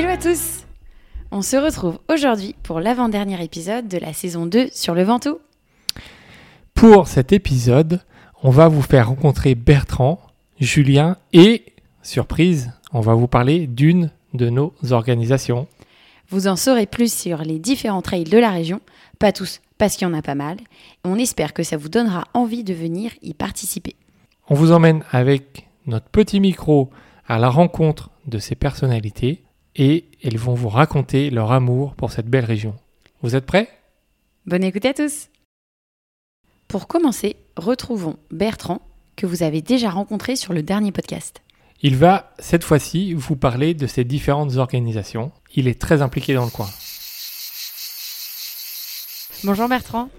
Hello à tous On se retrouve aujourd'hui pour l'avant-dernier épisode de la saison 2 sur le Ventoux. Pour cet épisode, on va vous faire rencontrer Bertrand, Julien et, surprise, on va vous parler d'une de nos organisations. Vous en saurez plus sur les différents trails de la région, pas tous parce qu'il y en a pas mal, et on espère que ça vous donnera envie de venir y participer. On vous emmène avec notre petit micro à la rencontre de ces personnalités et elles vont vous raconter leur amour pour cette belle région. Vous êtes prêts? Bonne écoute à tous Pour commencer, retrouvons Bertrand, que vous avez déjà rencontré sur le dernier podcast. Il va, cette fois-ci, vous parler de ces différentes organisations. Il est très impliqué dans le coin. Bonjour Bertrand.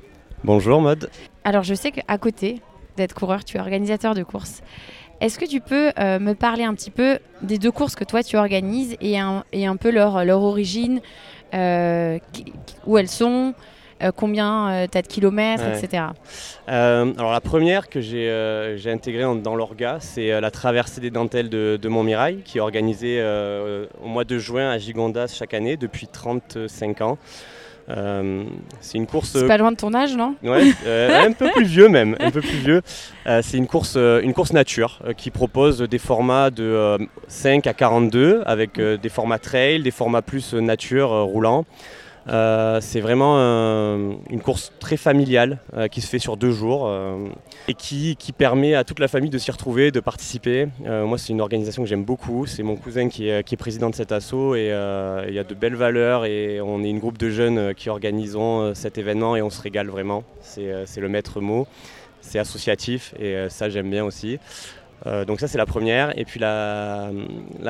Bonjour Mode. Alors je sais qu'à côté d'être coureur, tu es organisateur de courses. Est-ce que tu peux euh, me parler un petit peu des deux courses que toi tu organises et un, et un peu leur, leur origine, euh, où elles sont, euh, combien tu as de kilomètres, Ouais. etc. Alors la première que j'ai intégrée dans l'orga, c'est la traversée des dentelles de, de Montmirail, qui est organisée au mois de juin à Gigondas chaque année depuis 35 ans. Euh, c'est une course C'est pas loin de ton âge, non Ouais, euh, un peu plus vieux même, un peu plus vieux. Euh, c'est une course, euh, une course nature euh, qui propose des formats de euh, 5 à 42 avec euh, des formats trail, des formats plus euh, nature euh, roulant. Euh, c'est vraiment euh, une course très familiale euh, qui se fait sur deux jours et qui, qui permet à toute la famille de s'y retrouver, de participer. Moi, c'est une organisation que j'aime beaucoup. C'est mon cousin qui est, président de cet assaut et il y a de belles valeurs et on est une groupe de jeunes qui organisons cet événement et on se régale vraiment. C'est le maître mot. C'est associatif et ça, j'aime bien aussi. Euh, donc ça c'est la première. Et puis la,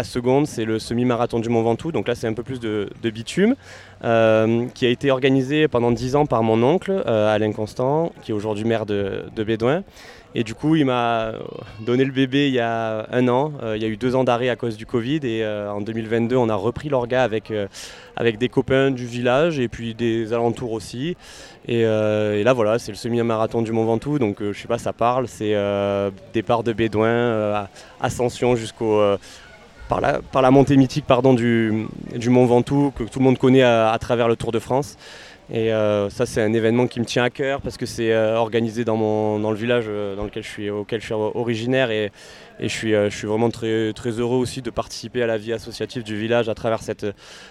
seconde c'est le semi-marathon du Mont Ventoux. Donc là c'est un peu plus de, de bitume euh, qui a été organisé pendant 10 ans par mon oncle euh, Alain Constant qui est aujourd'hui maire de, de Bédouin et du coup il m'a donné le bébé il y a un an. Euh, il y a eu deux ans d'arrêt à cause du Covid et euh, en 2022 on a repris l'orga avec, euh, avec des copains du village et puis des alentours aussi. Et, là voilà c'est le semi-marathon du Mont Ventoux donc je sais pas ça parle. C'est départ de Bédouin ascension jusqu'au par la, par la montée mythique pardon, du, du Mont Ventoux que tout le monde connaît à travers le Tour de France. Et euh, ça, c'est un événement qui me tient à cœur parce que c'est euh, organisé dans, mon, dans le village euh, dans lequel je suis, auquel je suis originaire et, et je, suis, je suis vraiment très, très heureux aussi de participer à la vie associative du village à travers cette,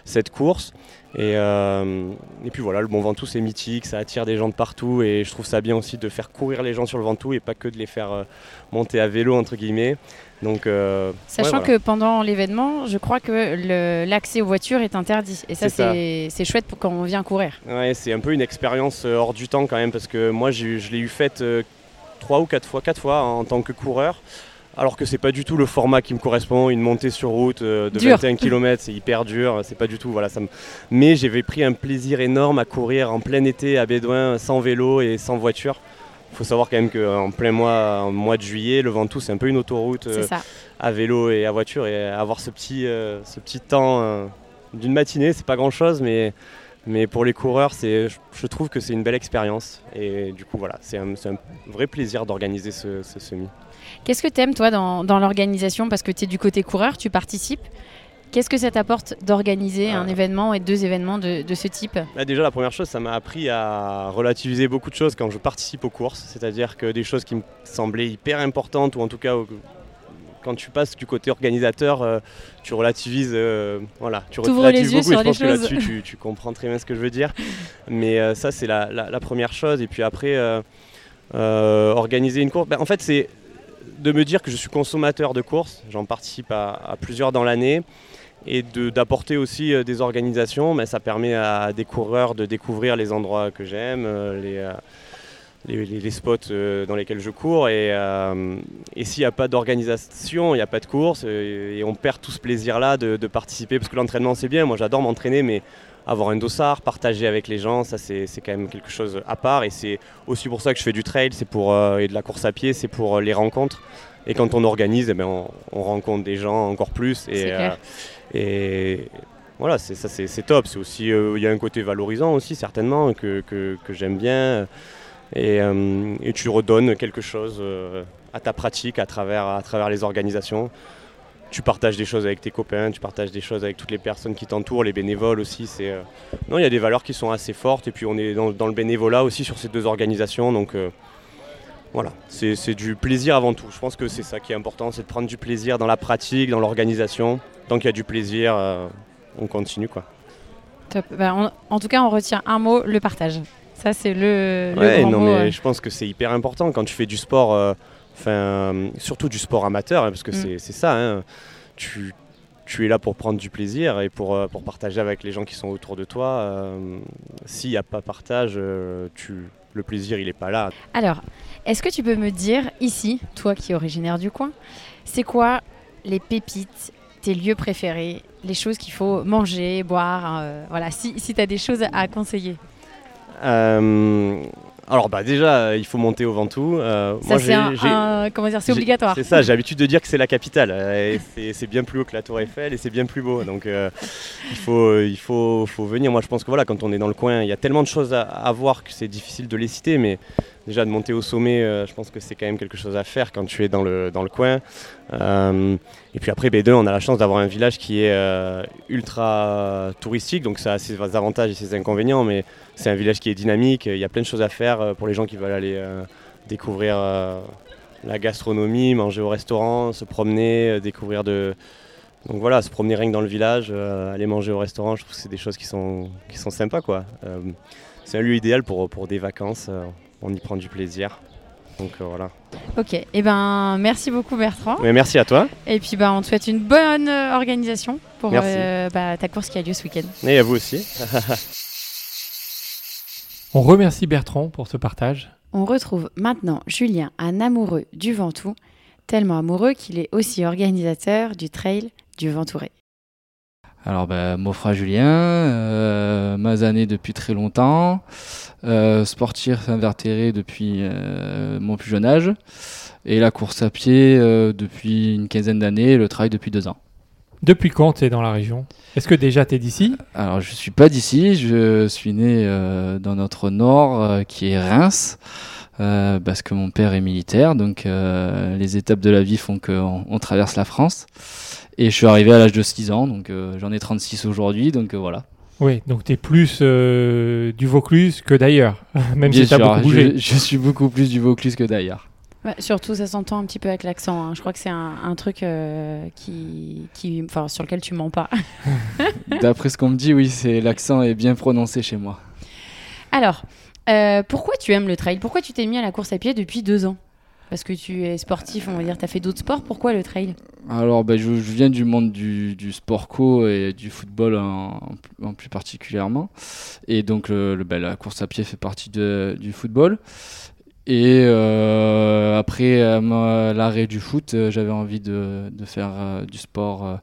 cette course. Et, et puis voilà, le Mont Ventoux, c'est mythique, ça attire des gens de partout et je trouve ça bien aussi de faire courir les gens sur le Ventoux et pas que de les faire monter à vélo, entre guillemets. Donc, euh, Sachant ouais, voilà. que pendant l'événement, je crois que l'accès aux voitures est interdit. Et ça, C'est chouette pour quand on vient courir. Ouais, c'est un peu une expérience euh, hors du temps quand même parce que moi je l'ai eu faite euh, trois ou quatre fois, quatre fois en tant que coureur. Alors que c'est pas du tout le format qui me correspond, une montée sur route euh, de Dur. 21 km, c'est hyper dur, c'est pas du tout, voilà, ça me... Mais j'avais pris un plaisir énorme à courir en plein été à Bédouin, sans vélo et sans voiture. Il faut savoir quand même qu'en plein mois, en mois de juillet, le Ventoux c'est un peu une autoroute euh, à vélo et à voiture et avoir ce petit, euh, ce petit temps euh, d'une matinée, c'est pas grand chose, mais, mais pour les coureurs, c'est, je, je trouve que c'est une belle expérience. Et du coup, voilà, c'est un, c'est un vrai plaisir d'organiser ce, ce semi. Qu'est-ce que tu aimes, toi, dans, dans l'organisation? Parce que tu es du côté coureur, tu participes. Qu'est-ce que ça t'apporte d'organiser un Ah. événement et deux événements de, de ce type? Bah, déjà, la première chose, ça m'a appris à relativiser beaucoup de choses quand je participe aux courses. C'est-à-dire que des choses qui me semblaient hyper importantes, ou en tout cas, quand tu passes du côté organisateur, euh, tu relativises, euh, voilà, tu relativises les yeux beaucoup. et je pense que là-dessus, tu, tu comprends très bien ce que je veux dire. Mais euh, ça, c'est la, la- la première chose. Et puis après, euh, euh, organiser une course, ben, en fait, c'est de me dire que je suis consommateur de courses. J'en participe à, plusieurs dans l'année. Et d'apporter aussi euh, des organisations, mais ça permet à des coureurs de découvrir les endroits que j'aime, euh, les, euh, les, les- spots dans lesquels je cours. Et, s'il n'y a pas d'organisation, il n'y a pas de course, et on perd tout ce plaisir-là de, de participer, parce que l'entraînement c'est bien, moi j'adore m'entraîner, mais avoir un dossard, partager avec les gens, ça c'est c'est quand même quelque chose à part. Et c'est aussi pour ça que je fais du trail, c'est pour euh, et de la course à pied, c'est pour euh, les rencontres. Et quand on organise, eh ben, on, on rencontre des gens encore plus. Et, clair. et voilà, c'est ça, c'est top. C'est aussi, euh, il y a un côté valorisant aussi certainement que, que- que j'aime bien. Et, euh, et tu redonnes quelque chose euh, à ta pratique à travers, à travers les organisations. Tu partages des choses avec tes copains, tu partages des choses avec toutes les personnes qui t'entourent, les bénévoles aussi. C'est non, il y a des valeurs qui sont assez fortes et puis on est dans, le bénévolat aussi sur ces deux organisations, donc voilà, c'est du plaisir avant tout. Je pense que c'est ça qui est important, c'est de prendre du plaisir dans la pratique, dans l'organisation. Tant qu'il y a du plaisir, on continue quoi. Bah, en tout cas, on retient un mot, le partage. Ça, c'est le, ouais, non, mais je pense que c'est hyper important quand tu fais du sport, euh, enfin, surtout du sport amateur, hein, parce que mm. c'est ça. Hein. tu, tu es là pour prendre du plaisir et pour, euh, pour partager avec les gens qui sont autour de toi. Euh, s'il n'y a pas partage, tu, le plaisir, il n'est pas là. Alors, est-ce que tu peux me dire, ici, toi qui es originaire du coin, c'est quoi les pépites, tes lieux préférés, les choses qu'il faut manger, boire, voilà, si, si tu as des choses à conseiller? Euh, alors bah déjà, il faut monter au Ventoux. Euh, ça c'est comment dire, c'est obligatoire. C'est ça. J'ai l'habitude de dire que c'est la capitale. Euh, c'est bien plus haut que la Tour Eiffel et c'est bien plus beau. Donc il faut il faut, faut venir. Moi je pense que voilà, quand on est dans le coin, il y a tellement de choses à, à voir que c'est difficile de les citer, mais déjà de monter au sommet, euh, je pense que c'est quand même quelque chose à faire quand tu es dans le, dans le coin. Euh, et puis après, B2, on a la chance d'avoir un village qui est euh, ultra touristique, donc ça a ses avantages et ses inconvénients, mais c'est un village qui est dynamique, il y a plein de choses à faire pour les gens qui veulent aller découvrir la gastronomie, manger au restaurant, se promener, découvrir de... Donc voilà, se promener rien que dans le village, aller manger au restaurant, je trouve que c'est des choses qui sont, qui sont sympas. c'est un lieu idéal pour, pour des vacances on y prend du plaisir. Donc euh, voilà. Ok, et eh ben merci beaucoup Bertrand. Mais merci à toi. Et puis bah, on te souhaite une bonne euh, organisation pour euh, bah, ta course qui a lieu ce week-end. Et à vous aussi. on remercie Bertrand pour ce partage. On retrouve maintenant Julien, un amoureux du Ventoux, tellement amoureux qu'il est aussi organisateur du trail du Ventouré. Alors, bah, mon frère Julien, euh, mazané depuis très longtemps, euh, sportif invertéré depuis euh, mon plus jeune âge, et la course à pied euh, depuis une quinzaine d'années, le travail depuis deux ans. Depuis quand tu es dans la région? Est-ce que déjà tu es d'ici? Alors, je suis pas d'ici, je suis né dans notre nord qui est Reims. Parce que mon père est militaire, donc les étapes de la vie font qu'on on traverse la France. Et je suis arrivé à l'âge de 6 ans, donc euh, j'en ai 36 aujourd'hui, donc euh, voilà. Oui, donc tu es plus euh, du Vaucluse que d'ailleurs, même si tu as beaucoup bougé. Je, suis beaucoup plus du Vaucluse que d'ailleurs. surtout, ça s'entend un petit peu avec l'accent. Hein. Je crois que c'est un, truc qui, qui, sur lequel tu mens pas. D'après ce qu'on me dit, oui, c'est l'accent est bien prononcé chez moi. Alors, pourquoi tu aimes le trail? Pourquoi tu t'es mis à la course à pied depuis deux ans? Parce que tu es sportif, on va dire, tu as fait d'autres sports? Pourquoi le trail? Alors, ben, je, viens du monde du, sport co et du football en, plus particulièrement. Et donc, ben, la course à pied fait partie du football. Et euh, après euh, l'arrêt du foot, euh, j'avais envie de faire du sport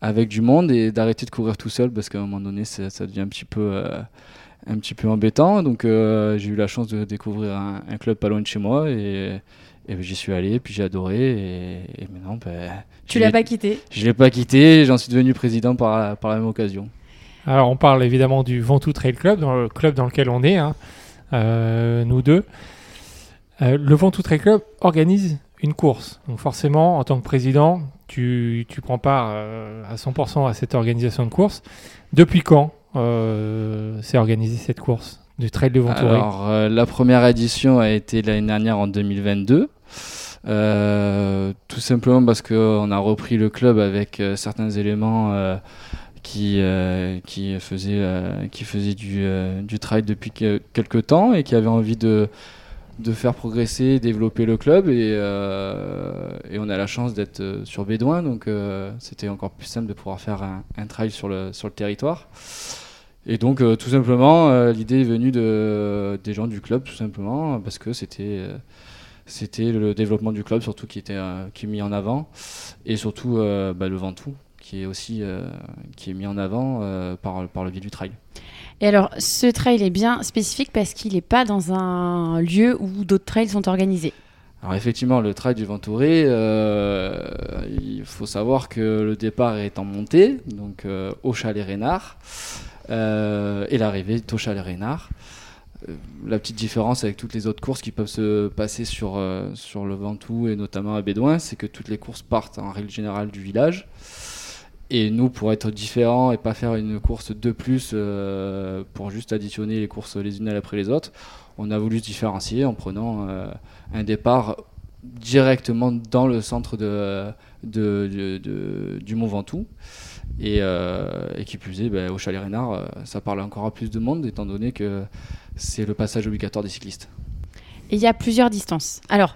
avec du monde et d'arrêter de courir tout seul parce qu'à un moment donné, ça, devient un petit peu un petit peu embêtant. Donc j'ai eu la chance de découvrir un, un, club pas loin de chez moi et, et ben, j'y suis allé, puis j'ai adoré. Et, maintenant, ben, tu l'as pas quitté? Je l'ai pas quitté. J'en suis devenu président par, par la même occasion. Alors, on parle évidemment du Ventoux Trail Club, dans le club dans lequel on est, hein, euh, nous deux. Euh, le Ventoux Trail Club organise une course. Donc, forcément, en tant que président, tu, tu prends part euh, à 100% à cette organisation de course. Depuis quand? C'est organisé cette course du Trail de Ventouré Alors, euh, la première édition a été l'année dernière en 2022. Euh, tout simplement parce qu'on a repris le club avec euh, certains éléments qui, qui faisaient, qui faisaient du, du trail depuis quelques temps et qui avaient envie de, de faire progresser, développer le club. Et, et on a la chance d'être sur Bédouin, donc c'était encore plus simple de pouvoir faire un, un trail sur le, sur le territoire. Et donc, euh, tout simplement, euh, l'idée est venue de, des gens du club, tout simplement, parce que c'était euh, c'était le développement du club, surtout qui était qui est mis en avant, et surtout bah, le Ventoux, qui est aussi qui est mis en avant par, par le biais du trail. Et alors, ce trail est bien spécifique parce qu'il n'est pas dans un lieu où d'autres trails sont organisés. Alors effectivement, le trail du Ventouré, il faut savoir que le départ est en montée, donc au Chalet Rénard. Euh, et l'arrivée au Chalet Reynard. la petite différence avec toutes les autres courses qui peuvent se passer sur, sur le Ventoux et notamment à Bédouin, c'est que toutes les courses partent en règle générale du village. Et nous, pour être différents et pas faire une course de plus pour juste additionner les courses les unes après les autres, on a voulu se différencier en prenant un départ directement dans le centre de, de, du Mont Ventoux. Et, euh, et, qui plus est, ben, au Chalet Rénard, euh, ça parle encore à plus de monde, étant donné que c'est le passage obligatoire des cyclistes. Et il y a plusieurs distances. Alors,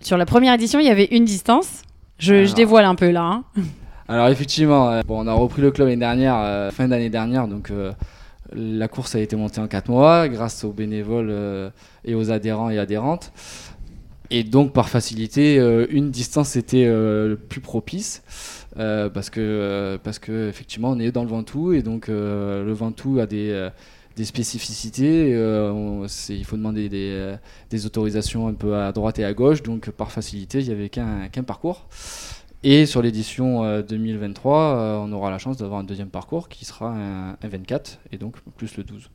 sur la première édition, il y avait une distance. Je, dévoile un peu là. Hein. Alors effectivement, euh, bon, on a repris le club l'année dernière, fin d'année dernière, donc la course a été montée en 4 mois grâce aux bénévoles et aux adhérents et adhérentes. Et donc, par facilité, euh, une distance était euh, plus propice. Euh, parce que parce que effectivement on est dans le Ventoux et donc le Ventoux a des, des spécificités il faut demander des, autorisations un peu à droite et à gauche donc par facilité il n'y avait qu'un qu'un parcours et sur l'édition 2023 on aura la chance d'avoir un deuxième parcours qui sera un, un 24 et donc plus le 12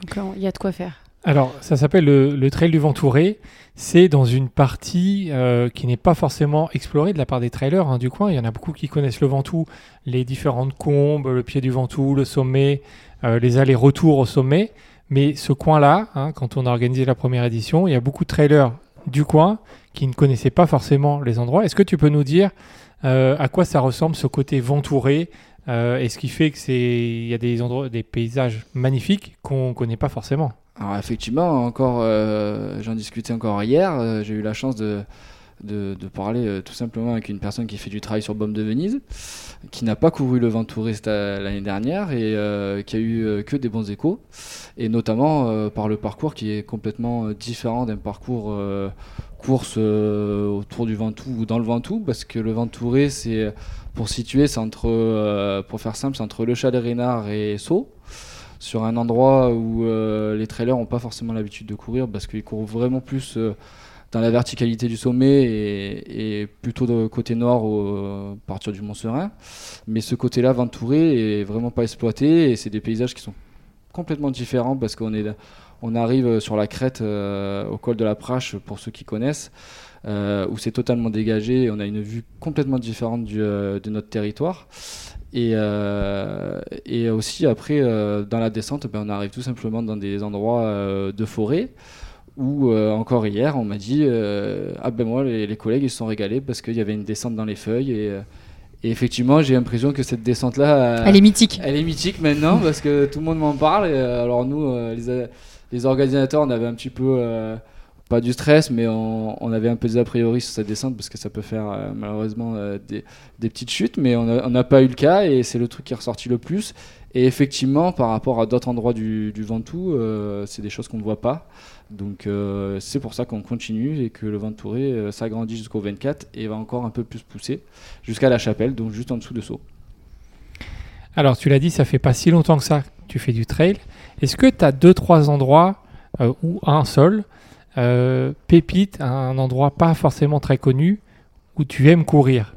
donc il y a de quoi faire alors, ça s'appelle le, Trail du Ventouré. C'est dans une partie euh, qui n'est pas forcément explorée de la part des trailers hein, du coin. Il y en a beaucoup qui connaissent le Ventoux, les différentes combes, le pied du Ventoux, le sommet, euh, les allers-retours au sommet. Mais ce coin-là, hein, quand on a organisé la première édition, il y a beaucoup de trailers du coin qui ne connaissaient pas forcément les endroits. Est-ce que tu peux nous dire euh, à quoi ça ressemble ce côté ventouré et ce qui fait que c'est il y a des endroits, des paysages magnifiques qu'on connaît pas forcément? Alors effectivement, encore, euh, j'en discutais encore hier. Euh, j'ai eu la chance de, de, parler euh, tout simplement avec une personne qui fait du travail sur Baume de Venise, qui n'a pas couru le vent touriste l'année dernière et qui a eu que des bons échos, et notamment par le parcours qui est complètement différent d'un parcours course autour du Ventoux ou dans le Ventoux, parce que le Ventouré, c'est pour situer, c'est entre, pour faire simple, c'est entre le Chalet Rénard et Sceaux sur un endroit où euh, les trailers n'ont pas forcément l'habitude de courir parce qu'ils courent vraiment plus euh, dans la verticalité du sommet et, plutôt côté nord à partir du Mont Serein. Mais ce côté-là, Ventouré, est vraiment pas exploité et c'est des paysages qui sont complètement différents parce qu'on est on arrive sur la crête euh, au col de la Prache pour ceux qui connaissent où c'est totalement dégagé et on a une vue complètement différente de notre territoire et, euh, et aussi, après, euh, dans la descente, ben, on arrive tout simplement dans des endroits euh, de forêt où, encore hier, on m'a dit Ah ben moi, les, collègues, ils se sont régalés parce qu'il y avait une descente dans les feuilles. Et, et effectivement, j'ai l'impression que cette descente-là. elle est mythique. Elle est mythique maintenant parce que tout le monde m'en parle. Et, alors, nous, les, les, organisateurs, on avait un petit peu pas du stress, mais on, avait un peu des a priori sur cette descente parce que ça peut faire euh, malheureusement euh, des, petites chutes, mais on n'a pas eu le cas et c'est le truc qui est ressorti le plus. Et effectivement, par rapport à d'autres endroits du, Ventoux, euh, c'est des choses qu'on ne voit pas. Donc c'est pour ça qu'on continue et que le Ventouré s'agrandit jusqu'au 24 et va encore un peu plus pousser jusqu'à la chapelle, donc juste en dessous de Sceaux. Alors tu l'as dit, ça fait pas si longtemps que ça tu fais du trail. Est-ce que tu as deux, trois endroits ou un seul euh, pépite, un endroit pas forcément très connu où tu aimes courir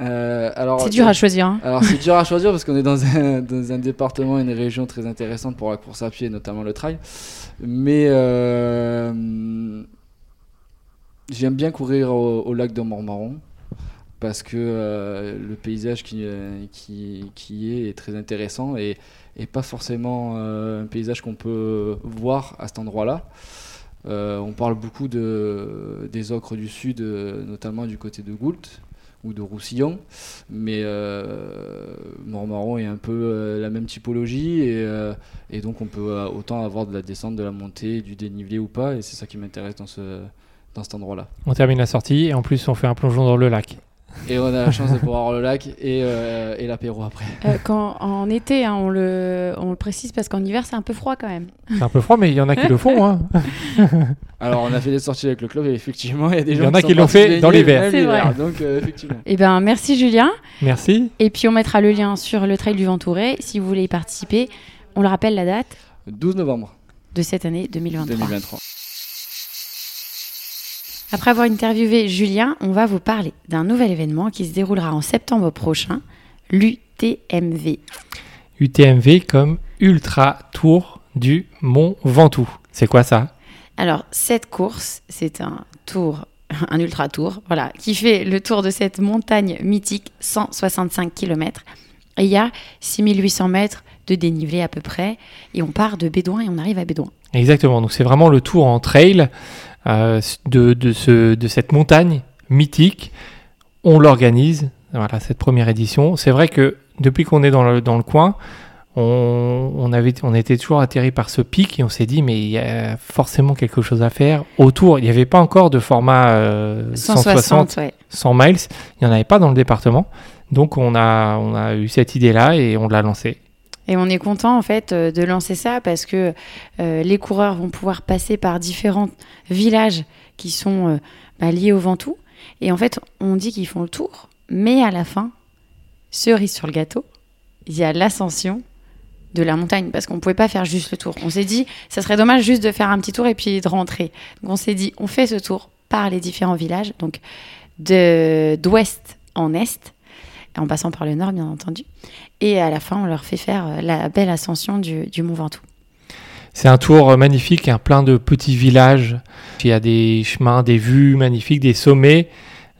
euh, c'est dur à choisir. Hein. Alors c'est dur à choisir parce qu'on est dans un, dans un, département, une région très intéressante pour la course à pied, notamment le trail. Mais euh, j'aime bien courir au, lac de Montmarron parce que le paysage qui, qui, qui, est, est très intéressant et, et pas forcément euh, un paysage qu'on peut voir à cet endroit-là. Euh, on parle beaucoup de, des ocres du sud, euh, notamment du côté de Goult ou de Roussillon, mais euh, Mormaron est un peu la même typologie et, et, donc on peut autant avoir de la descente, de la montée, du dénivelé ou pas, et c'est ça qui m'intéresse dans, ce, dans cet endroit-là. On termine la sortie et en plus on fait un plongeon dans le lac. Et on a la chance de pouvoir avoir le lac et, euh, et l'apéro après. Euh, quand, en été, hein, on, le, on le précise parce qu'en hiver, c'est un peu froid quand même. C'est un peu froid, mais il y en a qui le font. Hein. Alors, on a fait des sorties avec le club et effectivement, il y a des gens Il y en a qui, l'ont fait dans l'hiver. C'est vrai. Donc, euh, effectivement. Eh ben, merci Julien. Merci. Et puis, on mettra le lien sur le trail du Ventouré si vous voulez y participer. On le rappelle la date 12 novembre. De cette année 2023. 2023. Après avoir interviewé Julien, on va vous parler d'un nouvel événement qui se déroulera en septembre prochain, l'UTMV. UTMV comme Ultra Tour du Mont Ventoux. C'est quoi ça? Alors, cette course, c'est un tour, un ultra tour, voilà, qui fait le tour de cette montagne mythique, 165 km. Et il y a 6800 mètres de dénivelé à peu près. Et on part de Bédouin et on arrive à Bédouin. Exactement. Donc, c'est vraiment le tour en trail euh, de, de, ce, de cette montagne mythique. On l'organise. Voilà, cette première édition. C'est vrai que depuis qu'on est dans le, dans le coin, on, on, avait, on était toujours atterri par ce pic et on s'est dit, mais il y a forcément quelque chose à faire autour. Il n'y avait pas encore de format euh, 160, 160, ouais. 100 miles. Il n'y en avait pas dans le département. Donc on a, on a eu cette idée-là et on l'a lancée. Et on est content en fait euh, de lancer ça parce que euh, les coureurs vont pouvoir passer par différents villages qui sont euh, bah, liés au Ventoux. Et en fait, on dit qu'ils font le tour, mais à la fin, cerise sur le gâteau, il y a l'ascension de la montagne parce qu'on ne pouvait pas faire juste le tour. On s'est dit, ça serait dommage juste de faire un petit tour et puis de rentrer. Donc on s'est dit, on fait ce tour par les différents villages, donc d'ouest en est, en passant par le nord bien entendu. Et à la fin, on leur fait faire euh, la belle ascension du, du Mont Ventoux. C'est un tour euh, magnifique, hein, plein de petits villages. Il y a des chemins, des vues magnifiques, des sommets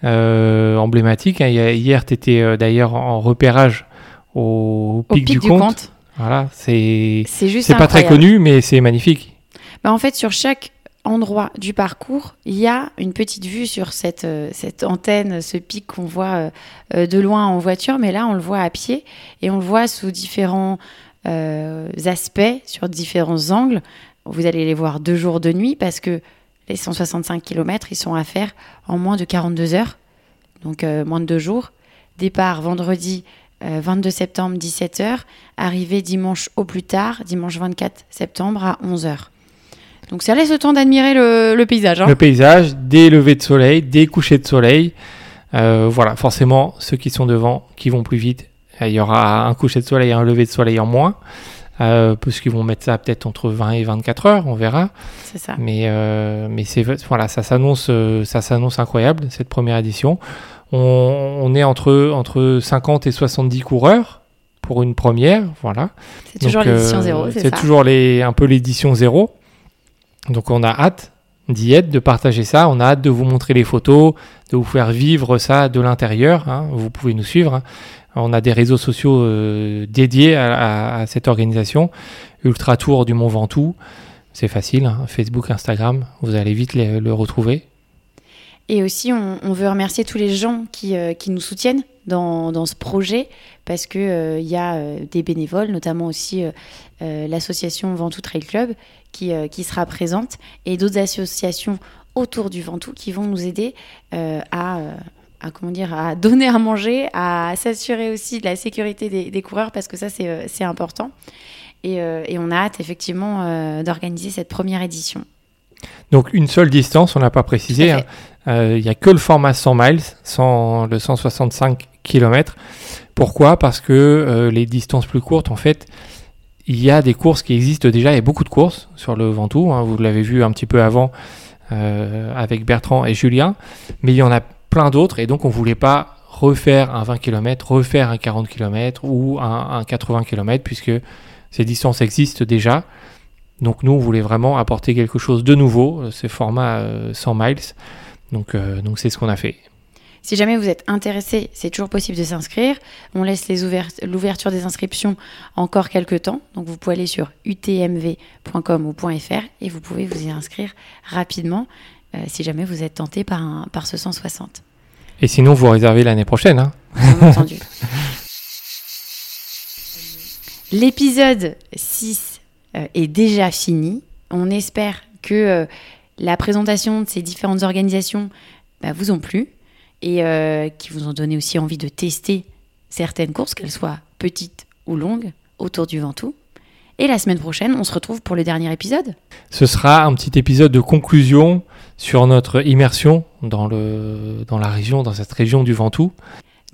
euh, emblématiques. hein. Hier, tu étais d'ailleurs en repérage au, Au pic, du, Comte. Voilà, c'est C'est pas très connu, mais c'est magnifique. Bah, en fait, sur chaque endroit du parcours, il y a une petite vue sur cette, euh, cette antenne, ce pic qu'on voit euh, euh, de loin en voiture, mais là, on le voit à pied et on le voit sous différents aspects, sur différents angles. Vous allez les voir deux jours de nuit parce que les 165 km, ils sont à faire en moins de 42 heures, donc moins de deux jours. Départ vendredi euh, 22 septembre 17h, arrivée dimanche au plus tard, dimanche 24 septembre à 11h. Donc ça laisse le temps d'admirer le, le paysage. hein. Le paysage, des levées de soleil, des couchers de soleil. Euh, voilà, forcément, ceux qui sont devant, qui vont plus vite, euh, il y aura un coucher de soleil un lever de soleil en moins. Euh, parce qu'ils vont mettre ça peut-être entre 20 et 24 heures, on verra. C'est ça. Mais, euh, mais c'est voilà, ça s'annonce, euh, ça s'annonce incroyable cette première édition. On, on est entre entre 50 et 70 coureurs pour une première, voilà. C'est toujours l'édition euh, zéro, c'est C'est ça. toujours les, un peu l'édition zéro. Donc on a hâte d'y être, de partager ça. On a hâte de vous montrer les photos, de vous faire vivre ça de l'intérieur. hein. Vous pouvez nous suivre. hein. On a des réseaux sociaux euh, dédiés à, cette organisation. Ultra Tour du Mont Ventoux. C'est facile, hein. Facebook, Instagram, vous allez vite le retrouver. Et aussi, on, veut remercier tous les gens qui, euh, nous soutiennent dans, ce projet, parce qu'il il y a euh, des bénévoles, notamment aussi euh, euh, l'association Ventoux Trail Club, qui, euh, sera présente, et d'autres associations autour du Ventoux qui vont nous aider euh, à, euh, comment dire, à donner à manger, à s'assurer aussi de la sécurité des, coureurs, parce que ça, c'est euh, important. Et, euh, et on a hâte, effectivement, euh, d'organiser cette première édition. Donc une seule distance, on n'a pas précisé. À hein. fait. Euh, Il n'y a que le format 100 miles, 100, le 165 km. Pourquoi? Parce que euh, les distances plus courtes, en fait, il y a des courses qui existent déjà. Il y a beaucoup de courses sur le Ventoux. hein. vous l'avez vu un petit peu avant euh, avec Bertrand et Julien. Mais il y en a plein d'autres. Et donc, on ne voulait pas refaire un 20 km, refaire un 40 km ou un, un 80 km, puisque ces distances existent déjà. Donc nous, on voulait vraiment apporter quelque chose de nouveau, euh, ces formats euh, 100 miles. Donc euh, donc c'est ce qu'on a fait. Si jamais vous êtes intéressé, c'est toujours possible de s'inscrire. On laisse l'ouverture des inscriptions encore quelques temps. Donc vous pouvez aller sur utmv.com ou .fr et vous pouvez vous y inscrire rapidement euh, si jamais vous êtes tenté par, un- par ce 160. Et sinon, vous réservez l'année prochaine. hein. Bien entendu. L'épisode 6 euh, est déjà fini. On espère que euh, la présentation de ces différentes organisations bah, vous ont plu et euh, qui vous ont donné aussi envie de tester certaines courses, qu'elles soient petites ou longues, autour du Ventoux. Et la semaine prochaine, on se retrouve pour le dernier épisode. Ce sera un petit épisode de conclusion sur notre immersion dans, le, dans la région, dans cette région du Ventoux.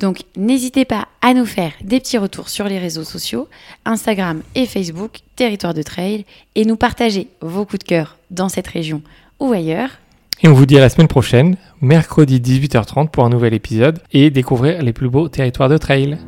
Donc n'hésitez pas à nous faire des petits retours sur les réseaux sociaux, Instagram et Facebook, Territoire de Trail, et nous partager vos coups de cœur dans cette région ou ailleurs. Et on vous dit à la semaine prochaine, mercredi 18h30 pour un nouvel épisode et découvrir les plus beaux territoires de trail.